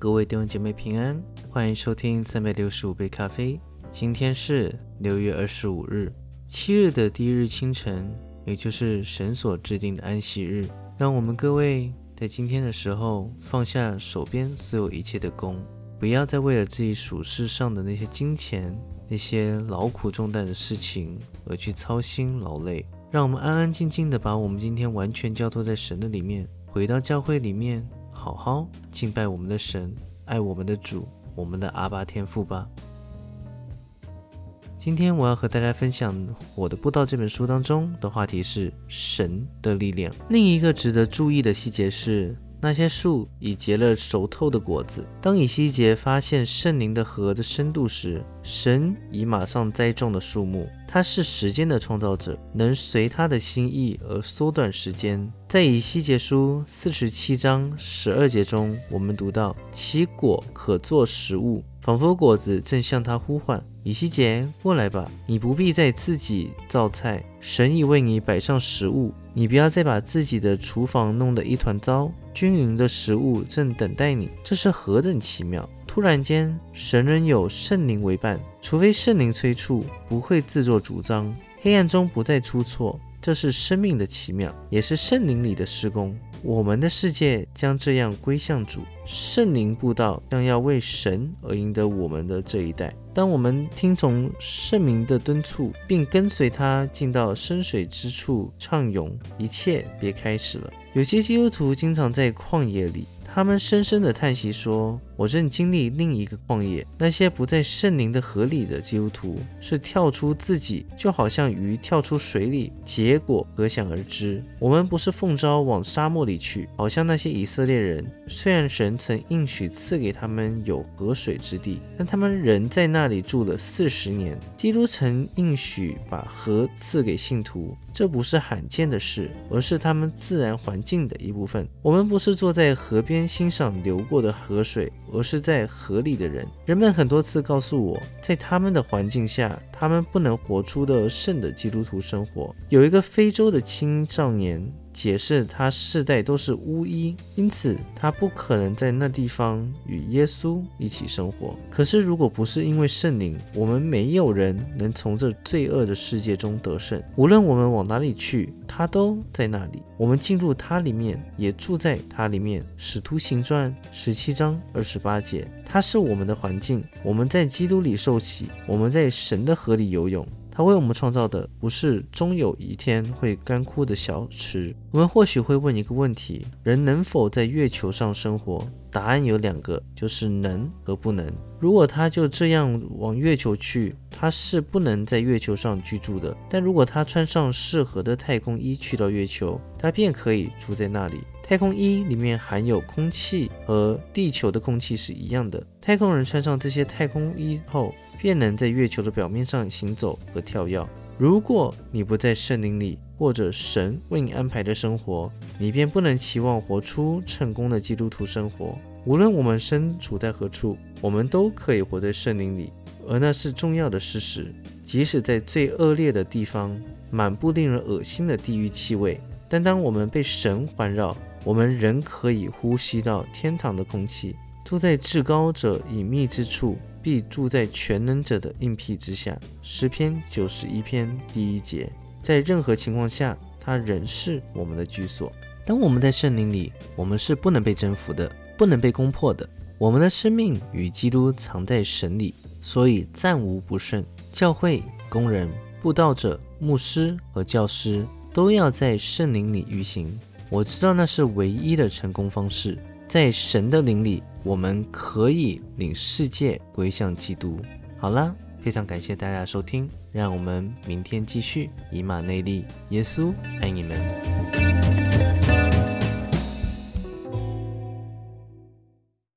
各位弟兄姐妹平安，欢迎收听三百六十五杯咖啡。今天是六月二十五日，七日的第一日清晨，也就是神所制定的安息日。让我们各位在今天的时候放下手边所有一切的工，不要再为了自己属世上的那些金钱、那些劳苦重担的事情而去操心劳累。让我们安安静静的把我们今天完全交托在神的里面，回到教会里面。好敬拜我们的神，爱我们的主，我们的阿巴天父吧。今天我要和大家分享我的布道这本书当中的话题是神的力量。另一个值得注意的细节是，那些树已结了熟透的果子。当以西结发现圣灵的河的深度时，神已马上栽种了树木。他是时间的创造者，能随他的心意而缩短时间。在以西结书四十七章十二节中，我们读到其果可做食物，仿佛果子正向他呼唤：“以西结，过来吧！你不必再自己造菜，神已为你摆上食物。你不要再把自己的厨房弄得一团糟，均匀的食物正等待你。这是何等奇妙！”突然间，神人有圣灵为伴，除非圣灵催促，不会自作主张。黑暗中不再出错，这是生命的奇妙，也是圣灵里的施工。我们的世界将这样归向主，圣灵布道将要为神而赢得我们的这一代。当我们听从圣灵的敦促，并跟随他进到深水之处畅泳，一切别开始了。有些基督徒经常在旷野里。他们深深的叹息说：“我正经历另一个旷野。那些不在圣灵的河里的基督徒，是跳出自己，就好像鱼跳出水里，结果可想而知。我们不是奉召往沙漠里去，好像那些以色列人。虽然神曾应许赐给他们有河水之地，但他们仍在那里住了四十年。基督曾应许把河赐给信徒。”这不是罕见的事，而是他们自然环境的一部分。我们不是坐在河边欣赏流过的河水，而是在河里的人。人们很多次告诉我，在他们的环境下，他们不能活出的圣的基督徒生活。有一个非洲的青少年。解释他世代都是巫医，因此他不可能在那地方与耶稣一起生活。可是，如果不是因为圣灵，我们没有人能从这罪恶的世界中得胜。无论我们往哪里去，他都在那里。我们进入他里面，也住在他里面。使徒行传十七章二十八节，他是我们的环境。我们在基督里受洗，我们在神的河里游泳。他为我们创造的不是终有一天会干枯的小池。我们或许会问一个问题：人能否在月球上生活？答案有两个，就是能和不能。如果他就这样往月球去，他是不能在月球上居住的。但如果他穿上适合的太空衣去到月球，他便可以住在那里。太空衣里面含有空气，和地球的空气是一样的。太空人穿上这些太空衣后，便能在月球的表面上行走和跳跃。如果你不在圣灵里过着神为你安排的生活，你便不能期望活出成功的基督徒生活。无论我们身处在何处，我们都可以活在圣灵里，而那是重要的事实。即使在最恶劣的地方，满布令人恶心的地狱气味，但当我们被神环绕，我们仍可以呼吸到天堂的空气。住在至高者隐秘之处，必住在全能者的应庇之下。诗篇九十一篇第一节。在任何情况下，它仍是我们的居所。当我们在圣灵里，我们是不能被征服的，不能被攻破的。我们的生命与基督藏在神里，所以暂无不胜。教会工人、布道者、牧师和教师都要在圣灵里运行。我知道那是唯一的成功方式，在神的灵里，我们可以领世界归向基督。好了，非常感谢大家收听，让我们明天继续以马内利，耶稣爱你们。